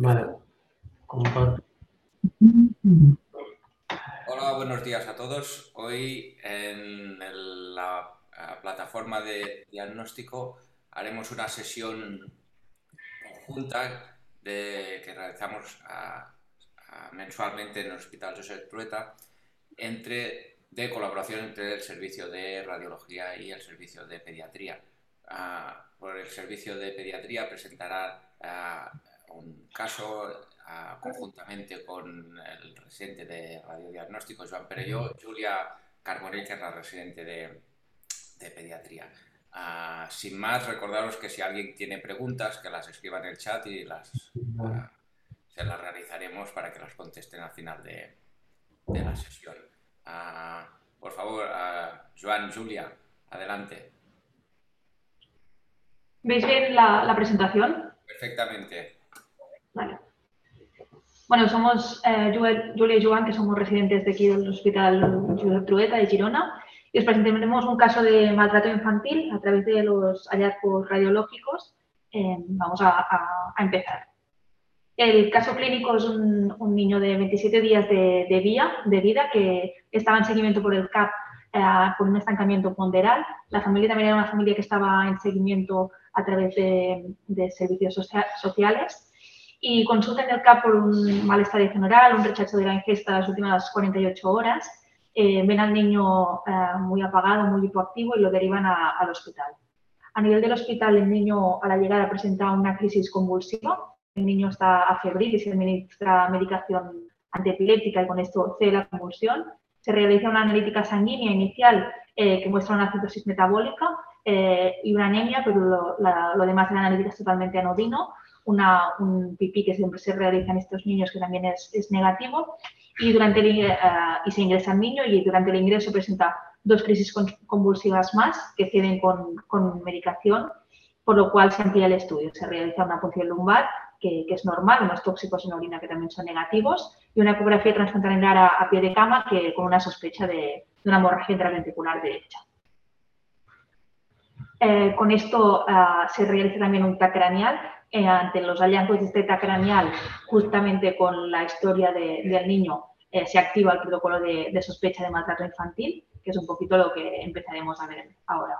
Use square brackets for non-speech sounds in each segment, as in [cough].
Vale. Hola, buenos días a todos. Hoy en la plataforma de diagnóstico haremos una sesión conjunta que realizamos mensualmente en el Hospital José Trueta entre, de colaboración entre el servicio de radiología y el servicio de pediatría. Ah, por el servicio de pediatría presentará ah, un caso ah, conjuntamente con el residente de radiodiagnóstico Joan Perelló, Julia Carbonell, que es la residente de, de pediatría. sin más, recordaros que si alguien tiene preguntas, que las escriba en el chat y las, se las realizaremos para que las contesten al final de, de la sesión. por favor, Joan, Julia, adelante. ¿Veis bien la, presentación? Perfectamente. Bueno, somos eh, Julia y Joan, que somos residentes de aquí del Hospital Josep Trueta de Girona, y os presentaremos un caso de maltrato infantil a través de los hallazgos radiológicos. Eh, vamos a, empezar. El caso clínico es un, niño de 27 días de, de vida que estaba en seguimiento por el CAP eh, por un estancamiento ponderal. La familia también era una familia que estaba en seguimiento a través de, servicios sociales y consultan el CAP por un malestar general, un rechazo de la ingesta las últimas 48 horas. Eh, ven al niño eh, muy apagado, muy hipoactivo y lo derivan al hospital. A nivel del hospital, el niño a la llegada presenta una crisis convulsiva. El niño está a febril y se administra medicación antiepiléptica y con esto cede la convulsión. Se realiza una analítica sanguínea inicial eh, que muestra una citosis metabólica eh, y una anemia, pero lo, demás de la analítica es totalmente anodino. Un pipí que siempre se realiza en estos niños que también es, negativo y, durante eh, y se ingresa al niño y durante el ingreso presenta dos crisis convulsivas más que ceden con, con medicación, por lo cual se amplía el estudio. Se realiza una punción lumbar que, es normal, unos tóxicos en orina que también son negativos, y una ecografía transfrontalar a, pie de cama que, con una sospecha de, de una hemorragia intraventricular derecha. Eh, con esto ah, se realiza también un TAC craneal. Eh, ante los hallazgos de este TAC craneal, justamente con la historia del niño, eh, se activa el protocolo de, sospecha de maltrato infantil, que es un poquito lo que empezaremos a ver ahora.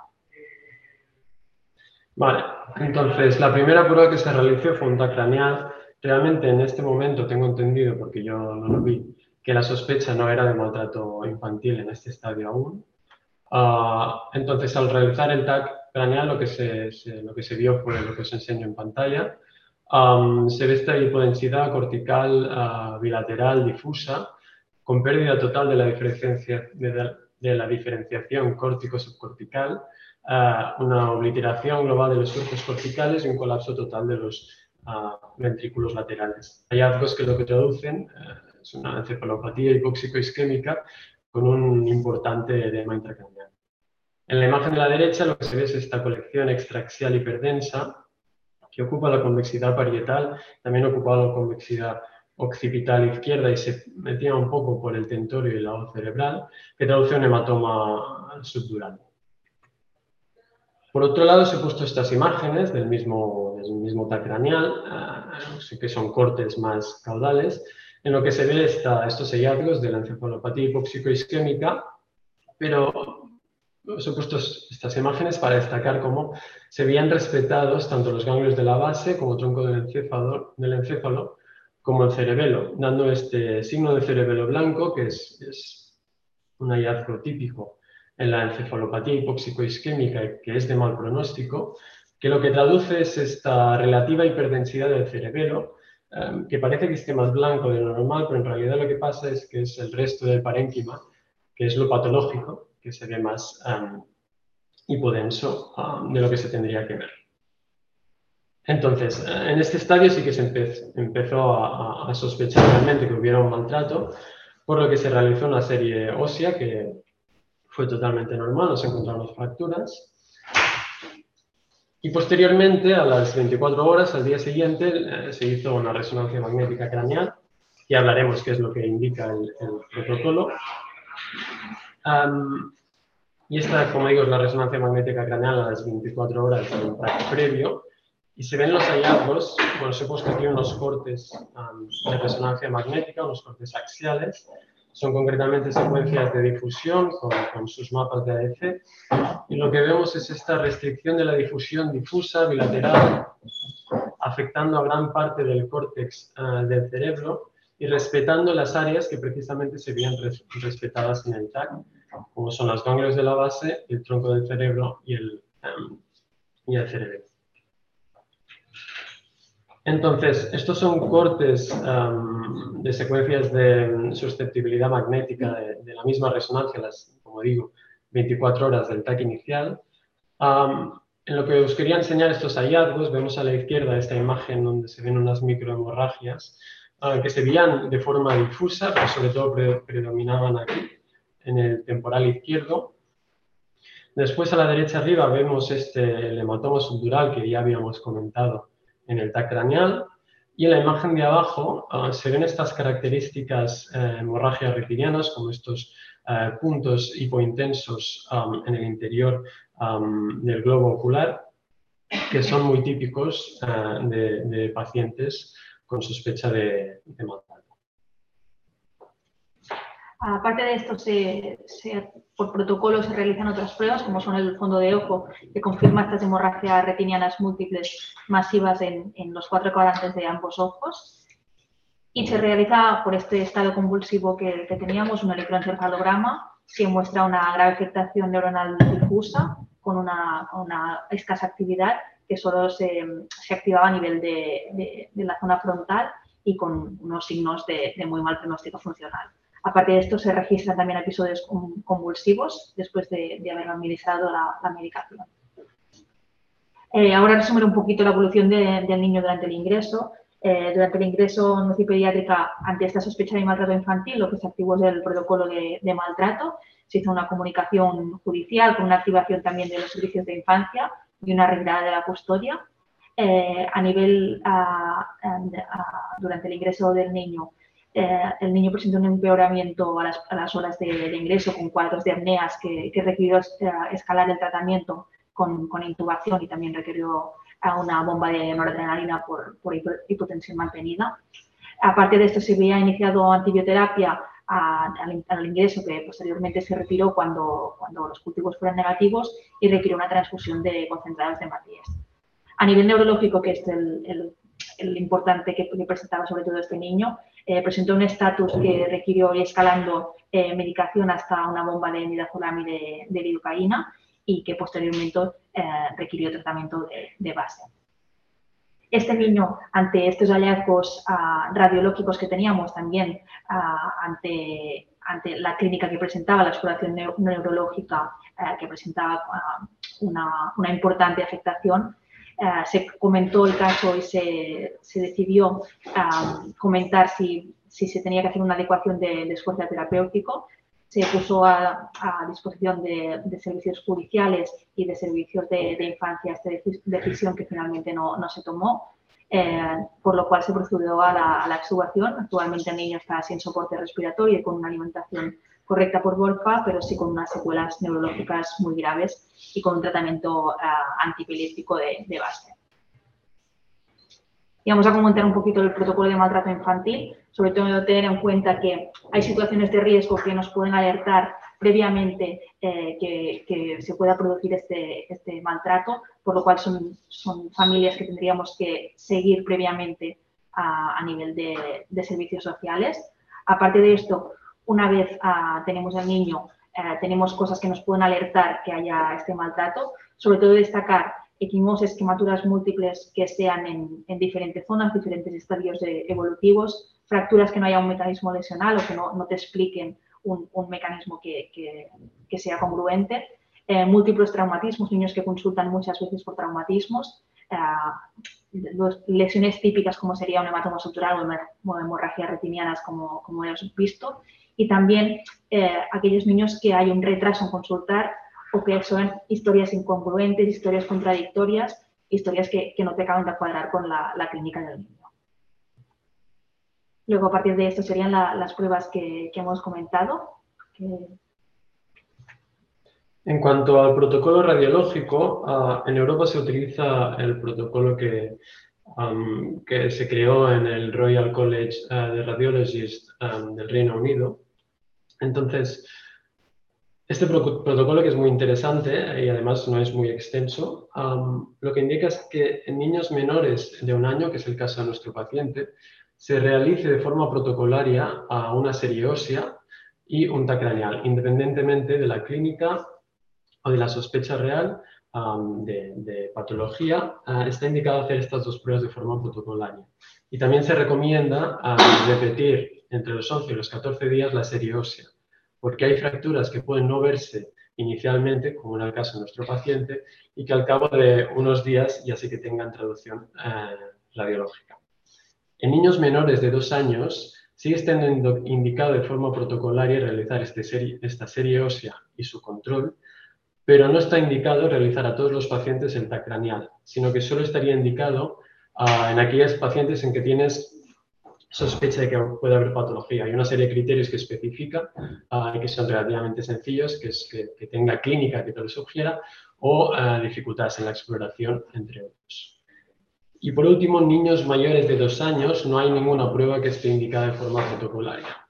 Vale, entonces la primera prueba que se realizó fue un TAC craneal. Realmente en este momento tengo entendido, porque yo no lo vi, que la sospecha no era de maltrato infantil en este estadio aún. Ah, entonces, al realizar el TAC craneal, lo que se, lo que se vio fue lo que os enseño en pantalla. se ve esta hipodensidad cortical ah, bilateral difusa con pérdida total de la, diferencia, de, la diferenciación córtico-subcortical, ah, una obliteración global de los surcos corticales y un colapso total de los ventrículos laterales. Hallazgos que lo que traducen es una encefalopatía hipóxico-isquémica con un importante edema intracranial. En la imagen de la derecha lo que se ve es esta colección extraxial hiperdensa que ocupa la convexidad parietal, también ocupa la convexidad occipital izquierda y se metía un poco por el tentorio y la hoz cerebral, que traduce un hematoma subdural. Por otro lado, se he puesto estas imágenes del mismo, del mismo craneal, eh, que son cortes más caudales, en lo que se ve estos hallazgos de la encefalopatía hipóxico-isquémica, pero os he puesto estas imágenes para destacar cómo se veían respetados tanto los ganglios de la base como tronco del encéfalo, del encéfalo como el cerebelo, dando este signo de cerebelo blanco, que es, es un hallazgo típico en la encefalopatía hipóxico-isquémica que es de mal pronóstico, que lo que traduce es esta relativa hiperdensidad del cerebelo, em, que parece que esté más blanco de lo normal, pero en realidad lo que pasa es que es el resto del parénquima, que es lo patológico, que se ve más um, hipodenso de lo que se tendría que ver. Entonces, eh, en este estadio sí que se empezó a, sospechar realmente que hubiera un maltrato, por lo que se realizó una serie ósea que fue totalmente normal, no se encontraron fracturas. Y posteriormente, a las 24 horas, al día siguiente, eh, se hizo una resonancia magnética craneal, y hablaremos qué es lo que indica el, el protocolo y esta, como digo, es la resonancia magnética craneal a las 24 horas del previo. Y se ven los hallazgos, bueno, se he puesto aquí unos cortes de resonancia magnética, unos cortes axiales, son concretamente secuencias de difusión con, sus mapas de AEC. Y lo que vemos es esta restricción de la difusión difusa bilateral, afectando a gran parte del córtex eh, del cerebro y respetando las áreas que precisamente se veían respetadas en el TAC, como son las ganglios de la base, el tronco del cerebro y el, em, y el cerebro. Entonces, estos son cortes de secuencias de susceptibilidad magnética de, la misma resonancia, las, como digo, 24 horas del TAC inicial. en lo que os quería enseñar estos hallazgos, vemos a la izquierda esta imagen donde se ven unas microhemorragias uh, que se veían de forma difusa, pero sobre todo predominaban aquí, en el temporal izquierdo. Después a la derecha arriba vemos este hematoma subdural que ya habíamos comentado en el TAC craneal. Y en la imagen de abajo ah, se ven estas características eh, hemorragias retinianas, como estos eh, puntos hipointensos en el interior del globo ocular, que son muy típicos eh, de, pacientes con sospecha de, de Aparte de esto, por protocolo se realizan otras pruebas, como son el fondo de ojo, que confirma estas hemorragias retinianas múltiples masivas en, los cuatro cuadrantes de ambos ojos. Y se realiza por este estado convulsivo que, teníamos un electroencefalograma que muestra una grave afectación neuronal difusa con una, escasa actividad que solo se, activaba a nivel de, la zona frontal y con unos signos de muy mal pronóstico funcional. Aparte de esto, se registran también episodios convulsivos después de, haber administrado la, medicación. Eh, ahora resumir un poquito la evolución del niño durante el ingreso. Eh, durante el ingreso en UCI pediátrica, ante esta sospecha de maltrato infantil, lo que se activó es el protocolo de, maltrato. Se hizo una comunicación judicial con una activación también de los servicios de infancia y una retirada de la custodia. Eh, a nivel, durante el ingreso del niño, eh, el niño presentó un empeoramiento a las, horas de, ingreso con cuadros de apneas que, requirió eh, escalar el tratamiento con, intubación y también requirió una bomba de noradrenalina por, hipotensión mantenida. Aparte de esto, se había iniciado antibioterapia al, ingreso que posteriormente se retiró cuando, los cultivos fueron negativos y requirió una transfusión de concentrados de matías. A nivel neurológico, que es el, importante que, que, presentaba sobre todo este niño, eh, presentó un estatus que requirió ir escalando eh, medicación hasta una bomba de midazolamide de, lidocaína y que posteriormente eh, requirió tratamiento de, base. Este niño, ante estos hallazgos ah, radiológicos que teníamos también, ah, ante, ante la clínica que presentaba, la exploración neurológica que presentaba ah, una, una importante afectación, eh, se comentó el caso y se, se decidió comentar si, si, se tenía que hacer una adecuación de, esfuerzo terapéutico. Se puso a, disposición de, servicios judiciales y de servicios de, infancia esta decisión que finalmente no, no se tomó. Eh, por lo cual se procedió a la, a la, extubación. Actualmente el niño está sin soporte respiratorio y con una alimentación correcta por Volfa, pero sí con unas secuelas neurológicas muy graves y con un tratamiento uh, antipiléptico de, base. Y vamos a comentar un poquito el protocolo de maltrato infantil, sobre todo tener en cuenta que hay situaciones de riesgo que nos pueden alertar previamente eh, que, se pueda producir este, este, maltrato, por lo cual son, son, familias que tendríamos que seguir previamente a, nivel de, de servicios sociales. Aparte de esto, una vez ah, tenemos al niño, eh, tenemos cosas que nos pueden alertar que haya este maltrato, sobre todo destacar equimoses, quematuras múltiples que sean en, diferentes zonas, diferentes estadios evolutivos, fracturas que no haya un mecanismo lesional o que no, te expliquen un, mecanismo que, sea congruente, eh, múltiples traumatismos, niños que consultan muchas veces por traumatismos, eh, lesiones típicas como sería un hematoma sutural o hemorragias retinianas como, como hemos visto y también eh, aquellos niños que hay un retraso en consultar o que son historias incongruentes, historias contradictorias, historias que, no te acaban de cuadrar con la, clínica del niño. Luego, a partir de esto, serían las pruebas que, hemos comentado. En cuanto al protocolo radiológico, ah, en Europa se utiliza el protocolo que, que se creó en el Royal College ah, de Radiologists del Reino Unido. Entonces, este protocolo, que es muy interesante y además no es muy extenso, lo que indica es que en niños menores de un año, que es el caso de nuestro paciente, se realice de forma protocolaria una serie ósea y un craneal, independientemente de la clínica o de la sospecha real de, patología, ah, está indicado hacer estas dos pruebas de forma protocolaria. Y también se recomienda repetir entre los 11 y los 14 días la serie ósea, porque hay fracturas que pueden no verse inicialmente, como en el caso de nuestro paciente, y que al cabo de unos días ya sí que tengan traducción eh, radiológica. En niños menores de dos años sigue estando indicado de forma protocolaria realizar este esta serie ósea y su control, pero no está indicado realizar a todos los pacientes el TAC craneal, sino que solo estaría indicado en aquellos pacientes en que tienes sospecha de que puede haber patología. Hay una serie de criterios que especifica y que son relativamente sencillos, que es que, tenga clínica que te lo sugiera o ah, dificultades en la exploración, entre otros. Y por último, niños mayores de dos años no hay ninguna prueba que esté indicada de forma protocolaria.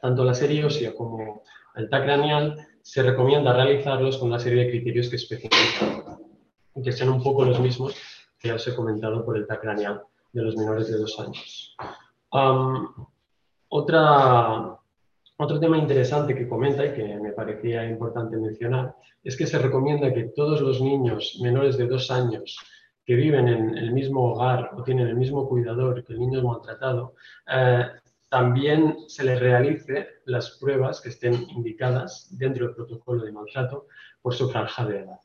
Tanto la serie ósea como el TAC craneal se recomienda realizarlos con una serie de criterios que especifican, que sean un poco los mismos que ya os he comentado por el TAC craneal de los menores de dos años. Otra, otro tema interesante que comenta y que me parecía importante mencionar es que se recomienda que todos los niños menores de dos años que viven en el mismo hogar o tienen el mismo cuidador que el niño maltratado, eh, también se les realice las pruebas que estén indicadas dentro del protocolo de maltrato por su franja de edad.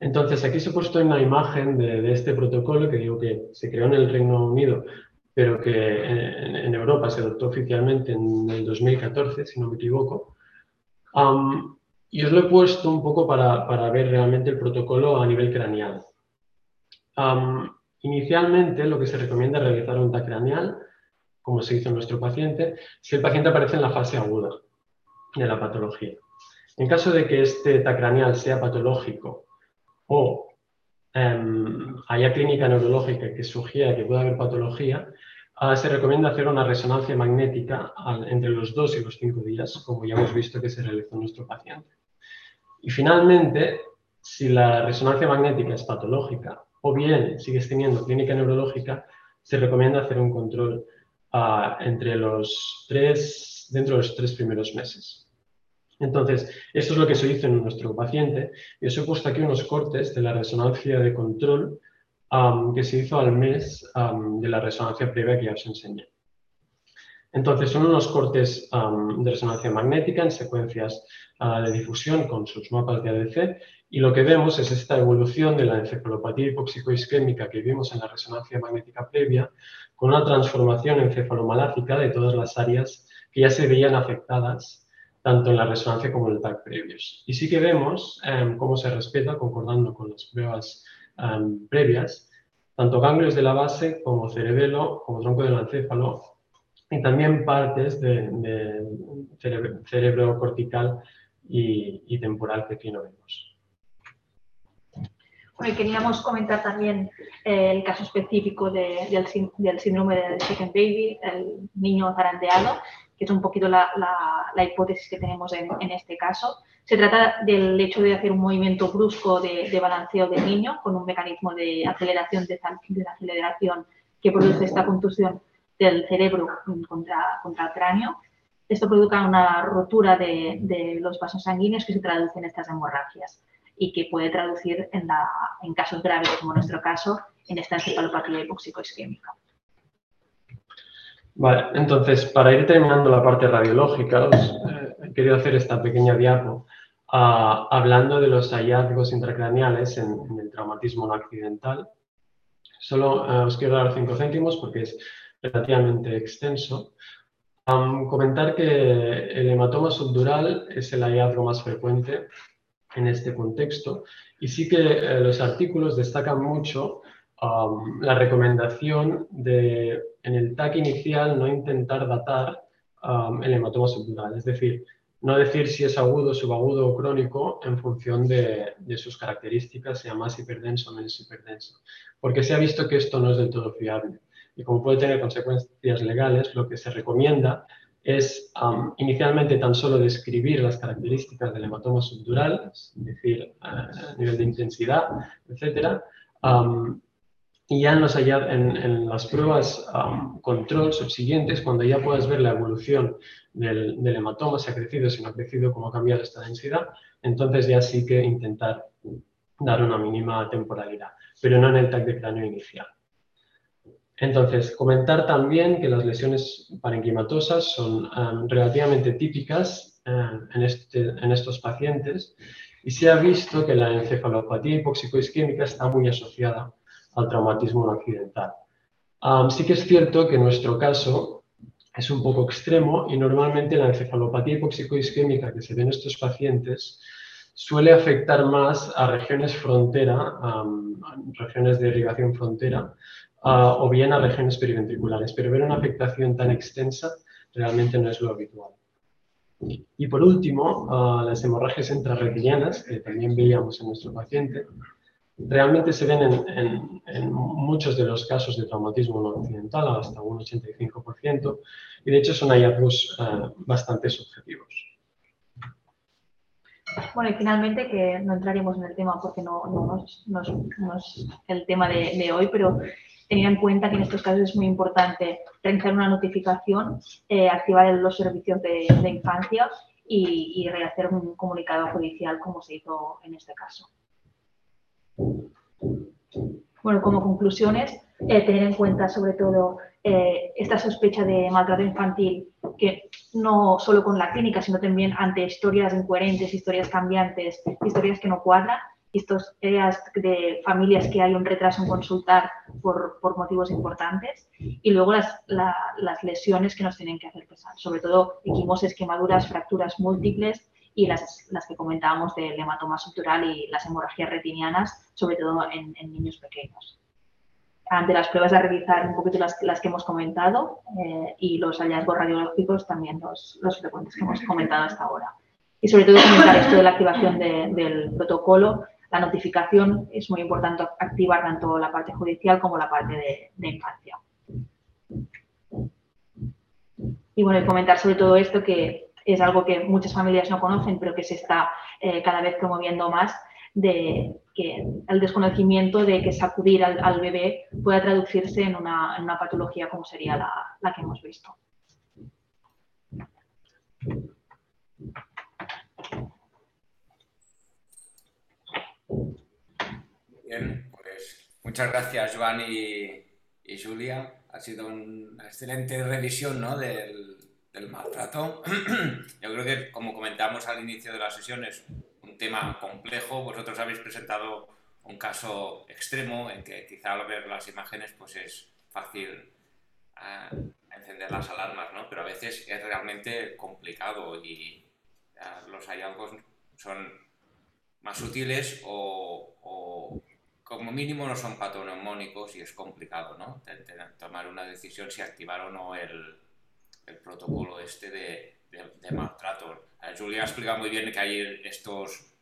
Entonces, aquí se ha puesto una imagen de, este protocolo que digo que se creó en el Reino Unido, pero que en, Europa se adoptó oficialmente en el 2014, si no me equivoco. Y os lo he puesto un poco para, para ver realmente el protocolo a nivel craneal. inicialmente, lo que se recomienda es realizar TAC craneal, como se hizo en nuestro paciente, si el paciente aparece en la fase aguda de la patología. En caso de que este TAC craneal sea patológico o em, haya clínica neurológica que sugiera que pueda haber patología, ah, se recomienda hacer una resonancia magnética entre los dos y los cinco días, como ya hemos visto que se realizó en nuestro paciente. Y finalmente, si la resonancia magnética es patológica o bien sigues teniendo clínica neurológica, se recomienda hacer un control ah, entre los tres, dentro de los tres primeros meses. Entonces, esto es lo que se hizo en nuestro paciente y os he puesto aquí unos cortes de la resonancia de control que se hizo al mes de la resonancia previa que ya os enseñé. Entonces, son unos cortes de resonancia magnética en secuencias ah, de difusión con sus mapas de ADC y lo que vemos es esta evolución de la encefalopatía hipóxico-isquémica que vimos en la resonancia magnética previa con una transformación encefalomalácica de todas las áreas que ya se veían afectadas tanto en la resonancia como en el TAC previos. Y sí que vemos em, cómo se respeta, concordando con las pruebas em, previas, tanto ganglios de la base como cerebelo, como tronco del encéfalo y también partes de, cerebro, cortical y, temporal que aquí no vemos. Bueno, y queríamos comentar también eh, el caso específico del, síndrome de Chicken Baby, el niño zarandeado, que es un poquito la, hipótesis que tenemos en, este caso. Se trata del hecho de hacer un movimiento brusco de, balanceo del niño con un mecanismo de aceleración, de, de aceleración que produce esta contusión del cerebro contra, contra el cráneo. Esto provoca una rotura de, los vasos sanguíneos que se traduce en estas hemorragias y que puede traducir en, la, en casos graves, como en nuestro caso, en esta encefalopatía hipóxico-isquémica. Vale, entonces, para ir terminando la parte radiológica, os eh, he querido hacer esta pequeña diapo ah, hablando de los hallazgos intracraneales en, el traumatismo no accidental. Solo eh, os quiero dar cinco céntimos porque es relativamente extenso. comentar que el hematoma subdural es el hallazgo más frecuente en este contexto y sí que eh, los artículos destacan mucho la recomendación de en el TAC inicial no intentar datar el hematoma subdural, es decir, no decir si es agudo, subagudo o crónico en función de, sus características, sea más hiperdenso o menos hiperdenso, porque se ha visto que esto no es del todo fiable. Y como puede tener consecuencias legales, lo que se recomienda es inicialmente tan solo describir las características del hematoma subdural, es decir, nivel de intensidad, etcétera, y ya en, las pruebas control subsiguientes, cuando ya puedas ver la evolución del, hematoma, si ha crecido, si no ha crecido, cómo ha cambiado esta densidad, entonces ya sí que intentar dar una mínima temporalidad, pero no en el TAC de cráneo inicial. Entonces, comentar también que las lesiones parenquimatosas son relativamente típicas en, este, en, estos pacientes y se ha visto que la encefalopatía hipoxicoisquémica está muy asociada al traumatismo no accidental. sí que es cierto que nuestro caso es un poco extremo y normalmente la encefalopatía hipoxicoisquémica que se ve en estos pacientes suele afectar más a regiones frontera, regiones de irrigación frontera, o bien a regiones periventriculares, pero ver una afectación tan extensa realmente no es lo habitual. Y por último, las hemorragias intrarretinianas, que también veíamos en nuestro paciente, realmente se ven en, muchos de los casos de traumatismo no occidental, hasta un 85%, y de hecho son hallazgos eh, bastante subjetivos. Bueno, y finalmente, que no entraremos en el tema porque no, no, es, el tema de, hoy, pero tenía en cuenta que en estos casos es muy importante realizar una notificación, eh, activar los servicios de, infancia y rehacer un comunicado judicial como se hizo en este caso. Bueno, como conclusiones, eh, tener en cuenta sobre todo eh, esta sospecha de maltrato infantil, que no solo con la clínica, sino también ante historias incoherentes, historias cambiantes, historias que no cuadran, historias de familias que hay un retraso en consultar por, motivos importantes, y luego las, las, lesiones que nos tienen que hacer pesar, sobre todo equimosis, quemaduras, fracturas múltiples y las, las que comentábamos del hematoma subdural y las hemorragias retinianas, sobre todo en, niños pequeños. Ante las pruebas a realizar un poquito las, las que hemos comentado eh, y los hallazgos radiológicos también los, los, frecuentes que hemos comentado hasta ahora. Y sobre todo comentar esto de la activación del protocolo. La notificación es muy importante activar tanto la parte judicial como la parte de, de infancia. Y bueno, y comentar sobre todo esto que es algo que muchas familias no conocen, pero que se está eh, cada vez promoviendo más, de que el desconocimiento de que sacudir al, bebé pueda traducirse en una, patología como sería la, que hemos visto. Bien, pues muchas gracias Joan y, Julia. Ha sido una excelente revisión ¿no? del, del maltrato. [clears throat] Yo creo que, como comentamos al inicio de la sesión, es un tema complejo. Vosotros habéis presentado un caso extremo en que quizá al ver las imágenes pues es fácil ah, encender las alarmas, ¿no? pero a veces es realmente complicado y ah, los hallazgos son más sutiles o, como mínimo no son patoneumónicos y es complicado ¿no? tomar una decisión si activar o no el, el protocolo este de, maltrato. Julia ha explicado muy bien que hay estos,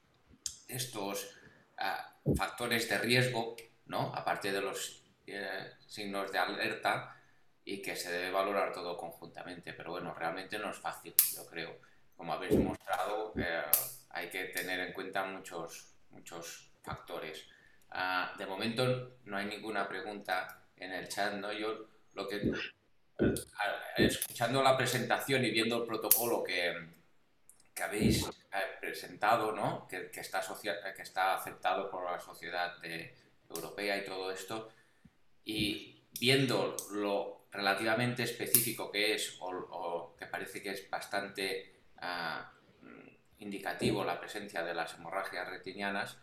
estos ah, factores de riesgo, ¿no? aparte de los eh, signos de alerta, y que se debe valorar todo conjuntamente. Pero bueno, realmente no es fácil, yo creo. Como habéis mostrado, eh, hay que tener en cuenta muchos, muchos factores. Ah, de momento no hay ninguna pregunta en el chat, ¿no? Yo lo que escuchando la presentación y viendo el protocolo que, que habéis eh, presentado, ¿no? que, que, está que está aceptado por la sociedad europea y todo esto, y viendo lo relativamente específico que es, o, que parece que es bastante ah, indicativo la presencia de las hemorragias retinianas,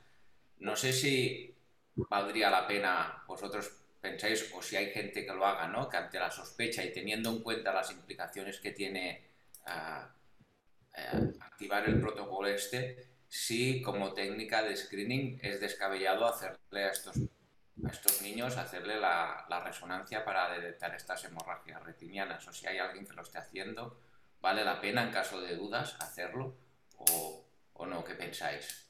no sé si valdría la pena vosotros pensáis, o si hay gente que lo haga, ¿no? que ante la sospecha y teniendo en cuenta las implicaciones que tiene eh, activar el protocolo este, si como técnica de screening es descabellado hacerle a estos, estos niños, hacerle la, resonancia para detectar estas hemorragias retinianas, o si hay alguien que lo esté haciendo, ¿Vale la pena en caso de dudas hacerlo o, no? ¿Qué pensáis?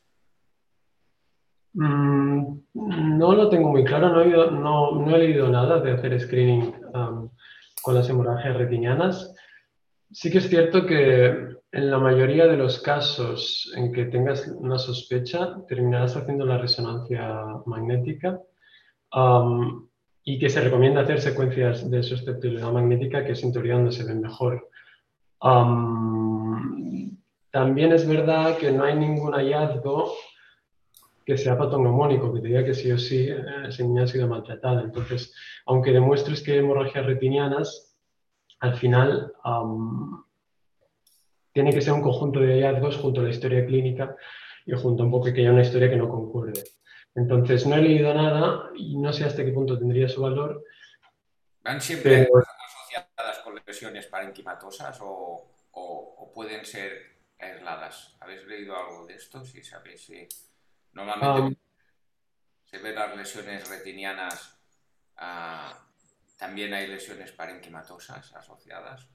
Mm, no lo tengo muy claro, no he, leído nada de hacer screening con las hemorragias retinianas. Sí que es cierto que en la mayoría de los casos en que tengas una sospecha, terminarás haciendo la resonancia magnética y que se recomienda hacer secuencias de susceptibilidad magnética, que es en teoría donde se ven mejor. también es verdad que no hay ningún hallazgo que sea patognomónico, que te diga que sí o sí eh, esa niña ha sido maltratada. Entonces, aunque demuestres que hay hemorragias retinianas, al final tiene que ser un conjunto de hallazgos junto a la historia clínica y junto a un poco que haya una historia que no concuerde. Entonces, no he leído nada y no sé hasta qué punto tendría su valor. ¿Van siempre asociadas con lesiones parenquimatosas o, pueden ser aisladas? ¿Habéis leído algo de esto? Si sabéis si normalmente se ven las lesiones retinianas a ¿También hay lesiones parenquimatosas asociadas?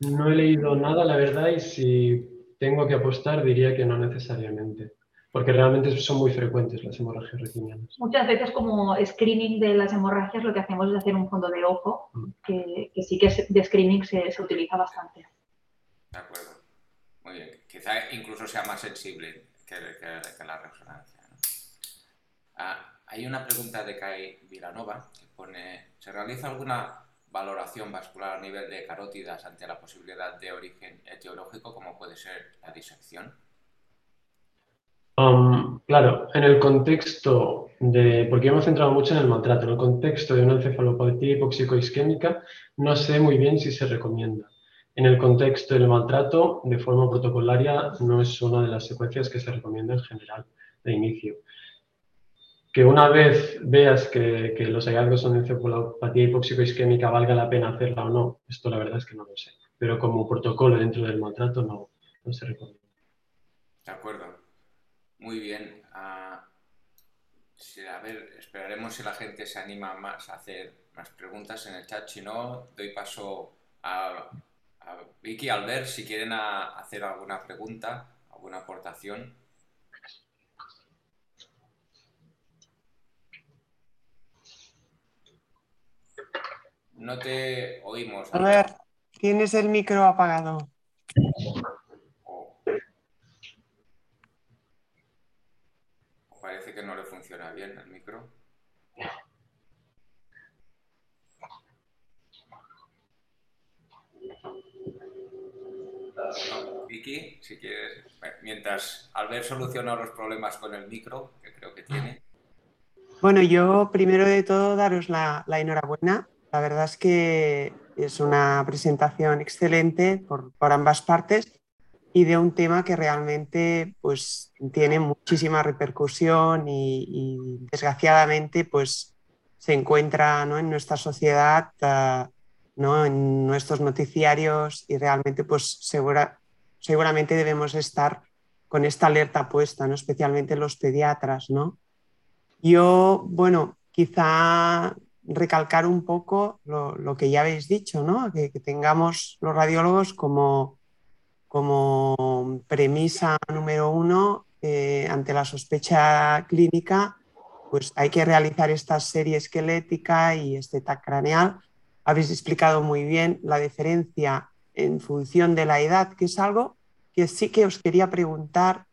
No he leído nada, la verdad, y si tengo que apostar diría que no necesariamente, porque realmente son muy frecuentes las hemorragias retinianas. Muchas veces como screening de las hemorragias lo que hacemos es hacer un fondo de ojo, mm. que, sí que de screening se, utiliza bastante. De acuerdo. Muy bien. Quizá incluso sea más sensible que, la resonancia. Ah, hay una pregunta de Kai Vilanova que pone, ¿se realiza alguna valoración vascular a nivel de carótidas ante la posibilidad de origen etiológico como puede ser la disección? Um, claro, en el contexto de, porque hemos centrado mucho en el maltrato, en el contexto de una encefalopatía isquémica no sé muy bien si se recomienda. En el contexto del maltrato, de forma protocolaria, no es una de las secuencias que se recomienda en general de inicio que una vez veas que, los hallazgos son encefalopatía hipóxico-isquémica valga la pena hacerla o no, esto la verdad es que no lo sé. Pero como protocolo dentro del maltrato no, se recomienda. De acuerdo. Muy bien. Ah, a ver, esperaremos si la gente se anima más a hacer más preguntas en el chat. Si no, doy paso a, a Vicky, Albert, si quieren hacer alguna pregunta, alguna aportación. No te oímos. A ver, tienes el micro apagado. Oh. Parece que no le funciona bien el micro. Vicky, si quieres, mientras Albert soluciona los problemas con el micro, que creo que tiene. Bueno, yo primero de todo daros la enhorabuena la verdad es que es una presentación excelente por, ambas partes y de un tema que realmente pues, tiene muchísima repercusión y, desgraciadamente pues, se encuentra en nuestra sociedad, ah, ¿no? en nuestros noticiarios y realmente pues, seguramente debemos estar con esta alerta puesta, ¿no? especialmente los pediatras. ¿no? Yo, bueno, quizá recalcar un poco lo, que ya habéis dicho, ¿no? que, tengamos los radiólogos como, como premisa número uno ante la sospecha clínica, pues hay que realizar esta serie esquelética y este TAC craneal. Habéis explicado muy bien la diferencia en función de la edad, que es algo que sí que os quería preguntar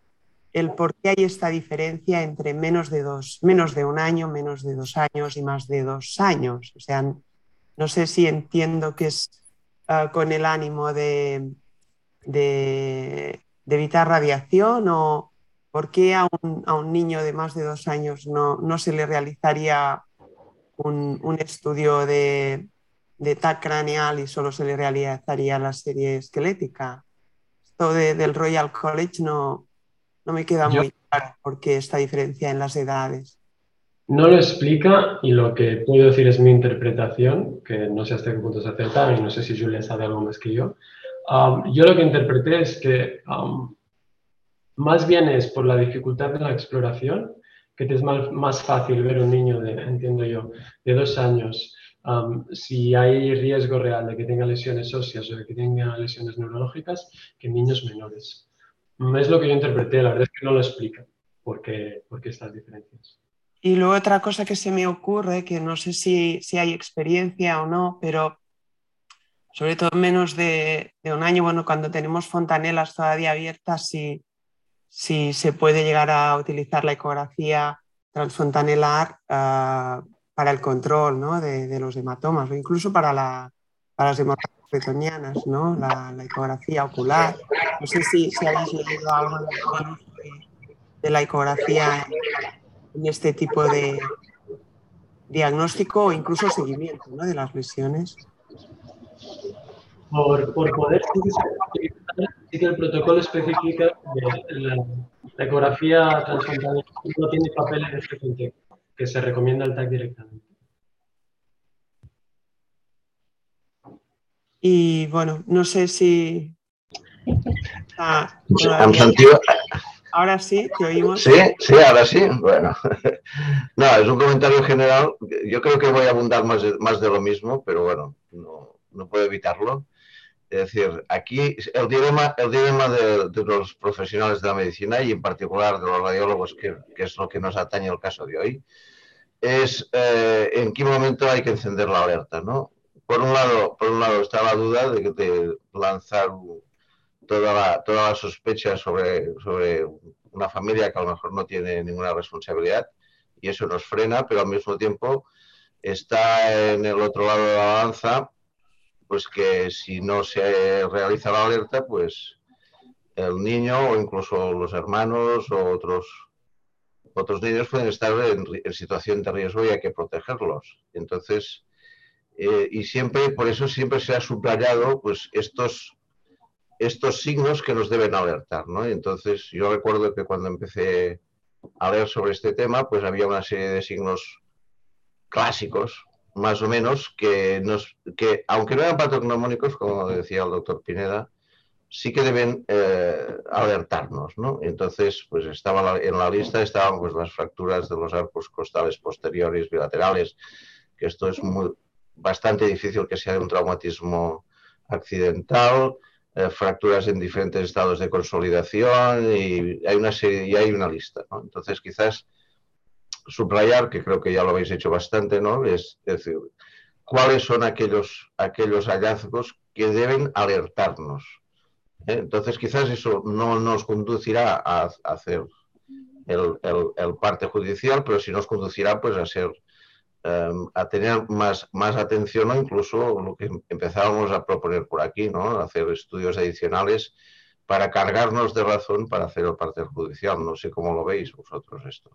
el por qué hay esta diferencia entre menos de, dos, menos de un año, menos de dos años y más de dos años. O sea, no sé si entiendo que es ah, con el ánimo de, de, evitar radiación o por qué a un, niño de más de dos años no, se le realizaría un, estudio de, de TAC craneal y solo se le realizaría la serie esquelética. Esto del Royal College no, no me queda muy claro por qué esta diferencia en las edades. No lo explica y lo que puedo decir es mi interpretación, que no sé hasta qué punto se acerta y no sé si Julia sabe algo más que yo. Um, yo lo que interpreté es que um, más bien es por la dificultad de la exploración, que te es más, más fácil ver un niño de, entiendo yo, de dos años si hay riesgo real de que tenga lesiones óseas o de que tenga lesiones neurológicas que en niños menores. Es lo que yo interpreté, la verdad es que no lo explica por qué, estas diferencias. Y luego otra cosa que se me ocurre, que no sé si, si hay experiencia o no, pero sobre todo menos de, un año, bueno, cuando tenemos fontanelas todavía abiertas, si, si se puede llegar a utilizar la ecografía transfontanelar uh, para el control ¿no? de, los hematomas o incluso para, la, para las hemorragias petonianas, ¿no? La, ecografía ocular. No sé si, si habéis leído algo de, la ecografía en, este tipo de diagnóstico o incluso seguimiento ¿no? de las lesiones. Por, por poder el protocolo especifica que la, ecografía transfrontal no tiene papel en este contexto que se recomienda el TAC directamente. Y bueno, no sé si... Ah, ahora sí, te oímos. Sí, sí, ahora sí. Bueno, [laughs] no, es un comentario general. Yo creo que voy a abundar más de, más de lo mismo, pero bueno, no, no puedo evitarlo. Es decir, aquí el dilema, el dilema de, de, los profesionales de la medicina y en particular de los radiólogos, que, que es lo que nos atañe el caso de hoy, es eh, en qué momento hay que encender la alerta, ¿no? Por un lado, por un lado está la duda de, de lanzar toda la, toda la sospecha sobre, sobre una familia que a lo mejor no tiene ninguna responsabilidad y eso nos frena, pero al mismo tiempo está en el otro lado de la balanza, pues que si no se realiza la alerta, pues el niño o incluso los hermanos o otros otros niños pueden estar en, situación de riesgo y hay que protegerlos. Entonces, eh, y siempre, por eso siempre se ha subrayado pues, estos, estos signos que nos deben alertar. ¿no? entonces, yo recuerdo que cuando empecé a leer sobre este tema, pues había una serie de signos clásicos, más o menos, que, nos, que aunque no eran patognomónicos, como decía el doctor Pineda, sí que deben eh, alertarnos, ¿no? Entonces, pues estaba en la lista estaban pues las fracturas de los arcos costales posteriores bilaterales, que esto es muy, bastante difícil que sea un traumatismo accidental, eh, fracturas en diferentes estados de consolidación y hay una serie, y hay una lista, ¿no? Entonces, quizás subrayar, que creo que ya lo habéis hecho bastante, ¿no? Es, es decir, cuáles son aquellos, aquellos hallazgos que deben alertarnos. Entonces, quizás eso no nos conducirá a, hacer el, parte judicial, pero sí nos conducirá pues, a ser em, a tener más, más atención o incluso lo que empezábamos a proponer por aquí, ¿no? hacer estudios adicionales para cargarnos de razón para hacer el parte judicial. No sé cómo lo veis vosotros esto.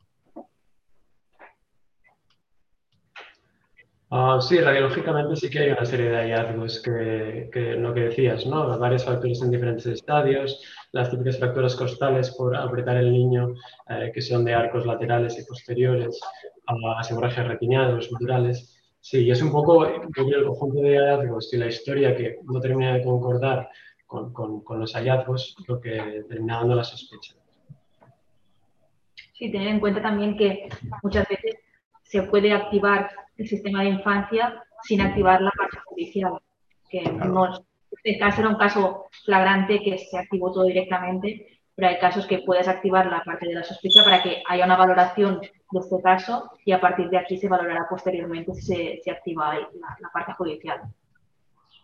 Ah, sí, radiológicamente sí que hay una serie de hallazgos que, que lo que decías, ¿no? Varias fracturas en diferentes estadios, las típicas fracturas costales por apretar el niño, eh, que son de arcos laterales y posteriores, a hemorragias retinianas, suturales. Sí, es un poco, el conjunto de hallazgos y la historia que no termina de concordar con, con, con los hallazgos lo que termina dando la sospecha. Sí, tener en cuenta también que muchas veces se puede activar el sistema de infancia sin activar la parte judicial. Que no, este caso era un caso flagrante que se activó todo directamente, pero hay casos que puedes activar la parte de la sospecha para que haya una valoración de este caso y a partir de aquí se valorará posteriormente si se, activa la, parte judicial.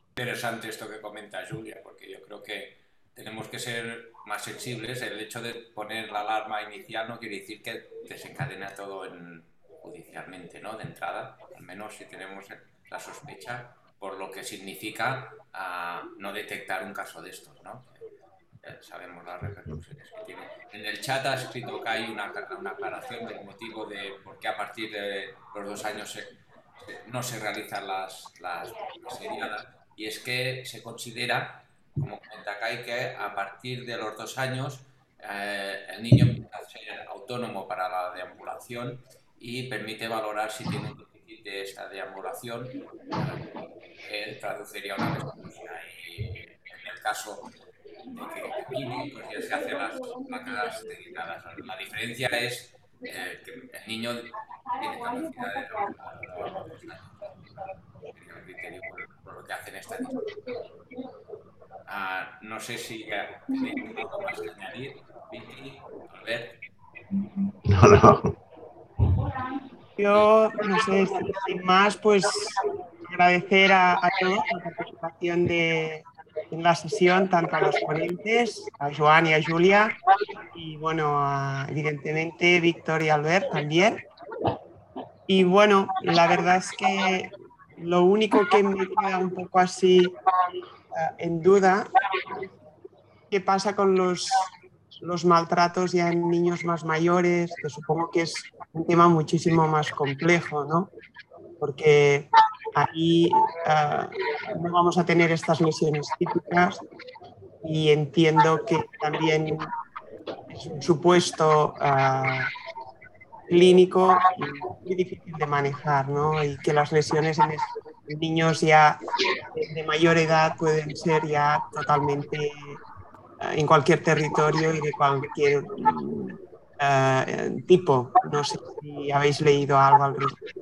Interesante esto que comenta Julia, porque yo creo que tenemos que ser más sensibles. El hecho de poner la alarma inicial no quiere decir que desencadena todo en, judicialmente, ¿no? De entrada, al menos si tenemos la sospecha, por lo que significa ah, no detectar un caso de estos, ¿no? sabemos las repercusiones que tiene. En el chat ha escrito que hay una, una aclaración del motivo de por qué a partir de los dos años no se realizan las, las, y es que se considera, como comenta Kai, que a partir de los dos años eh, el niño empieza a ser autónomo para la deambulación y permite valorar si tiene un déficit de esta deambulación, que traduciría una respuesta. Y en el caso de que tiene, pues ya se hacen las placas dedicadas. La diferencia es eh, que el niño tiene capacidad de trabajar en esta disciplina. Ah, no sé si tenéis algo más que añadir, Vicky, Albert. No, no. Yo, no sé, sin más, pues agradecer a, a todos la participación de, en la sesión, tanto a los ponentes, a Joan y a Julia, y bueno, a, evidentemente Víctor y Albert también. Y bueno, la verdad es que lo único que me queda un poco así uh, en duda, ¿qué pasa con los, los maltratos ya en niños más mayores? Que supongo que es un tema muchísimo más complejo, ¿no? Porque ahí uh, no vamos a tener estas lesiones típicas y entiendo que también es un supuesto uh, clínico muy difícil de manejar, ¿no? Y que las lesiones en, niños ya de mayor edad pueden ser ya totalmente uh, en cualquier territorio y de cualquier tipo. No sé si habéis leído algo al respecto.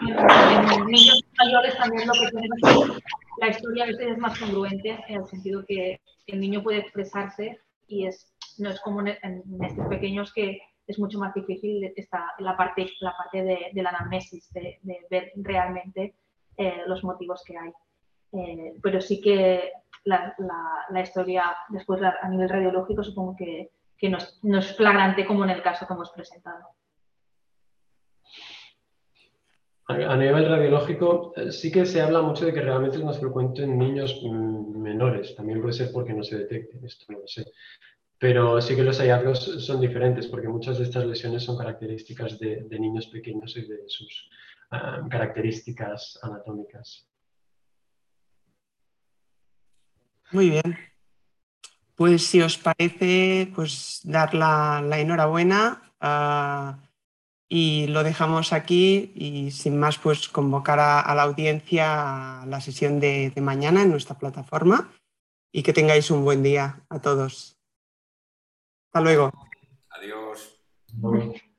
En niños mayores también lo que tenemos la historia a veces es más congruente en el sentido que el niño puede expresarse y es no es como en, en estos pequeños que es mucho más difícil esta, la parte, la parte de, de la anamnesis, de, de, ver realmente eh, los motivos que hay. Eh, pero sí que la, historia después a nivel radiológico supongo que, que no, es, flagrante como en el caso que hemos presentado. A nivel radiológico, sí que se habla mucho de que realmente es más frecuente en niños menores. También puede ser porque no se detecte, esto no lo sé. Pero sí que los hallazgos son diferentes porque muchas de estas lesiones son características de, niños pequeños y de sus uh, características anatómicas. Muy bien. Pues si os parece, pues dar la, la enhorabuena. Uh, y lo dejamos aquí y sin más pues convocar a, a la audiencia a la sesión de, de, mañana en nuestra plataforma y que tengáis un buen día a todos. Hasta luego. Adiós. Adiós.